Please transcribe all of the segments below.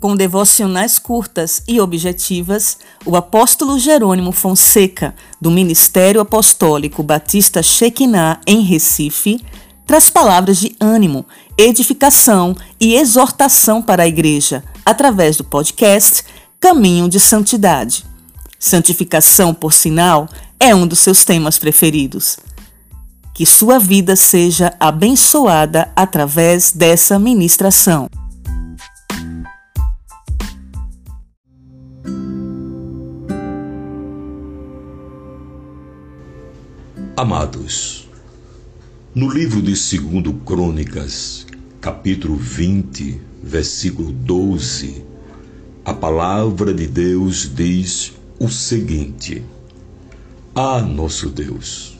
Com devocionais curtas e objetivas, o apóstolo Jerônimo Fonseca, do Ministério Apostólico Batista Shekinah, em Recife, traz palavras de ânimo, edificação e exortação para a igreja, através do podcast Caminho de Santidade. Santificação, por sinal, é um dos seus temas preferidos. Que sua vida seja abençoada através dessa ministração. Amados, no livro de 2 Crônicas, capítulo 20, versículo 12, a palavra de Deus diz o seguinte: Ah, nosso Deus,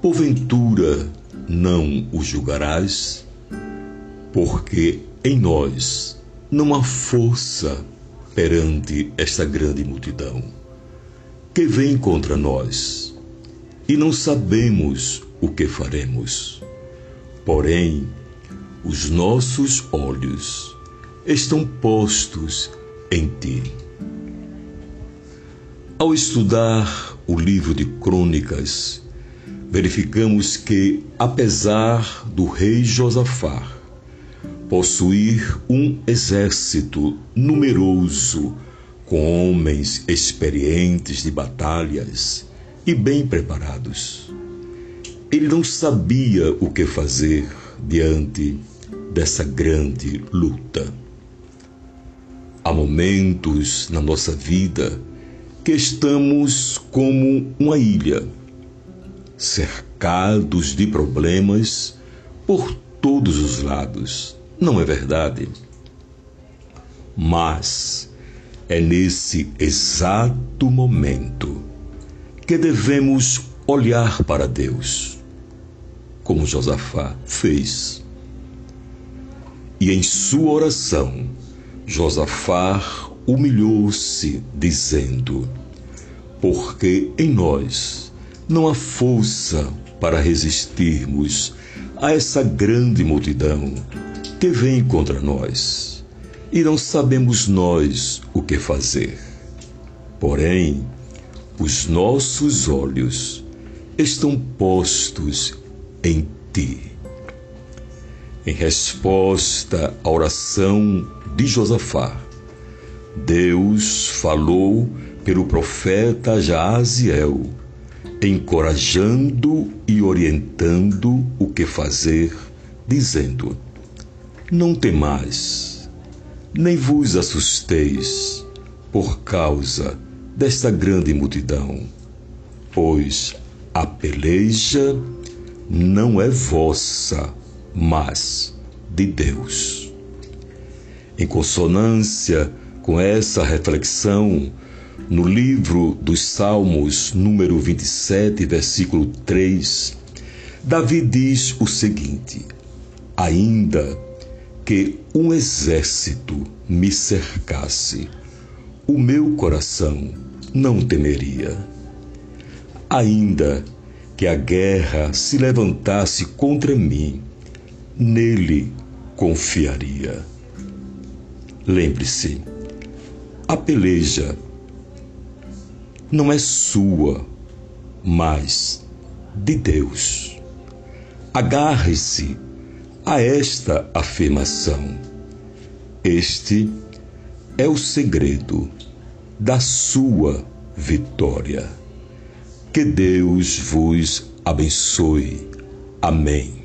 porventura não o julgarás? Porque em nós não há força perante esta grande multidão que vem contra nós e não sabemos o que faremos. Porém, os nossos olhos estão postos em ti. Ao estudar o livro de Crônicas, verificamos que, apesar do rei Josafá possuir um exército numeroso com homens experientes de batalhas, e bem preparados. Ele não sabia o que fazer diante dessa grande luta. Há momentos na nossa vida que estamos como uma ilha, cercados de problemas por todos os lados. Não é verdade? Mas é nesse exato momento que devemos olhar para Deus, como Josafá fez. E em sua oração, Josafá humilhou-se, dizendo: Porque em nós não há força para resistirmos a essa grande multidão que vem contra nós, e não sabemos nós o que fazer. Porém, os nossos olhos estão postos em ti. Em resposta à oração de Josafá, Deus falou pelo profeta Jaaziel, encorajando e orientando o que fazer, dizendo: Não temais, nem vos assusteis por causa desta grande multidão, pois a peleja não é vossa, mas de Deus. Em consonância com essa reflexão, no livro dos Salmos, número 27, versículo 3, Davi diz o seguinte: Ainda que um exército me cercasse, o meu coração não temeria. Ainda que a guerra se levantasse contra mim, nele confiaria. Lembre-se, a peleja não é sua, mas de Deus. Agarre-se a esta afirmação. Este é o segredo da sua vitória. Que Deus vos abençoe. Amém.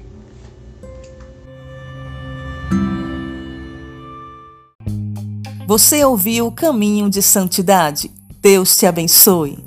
Você ouviu o caminho de santidade. Deus te abençoe.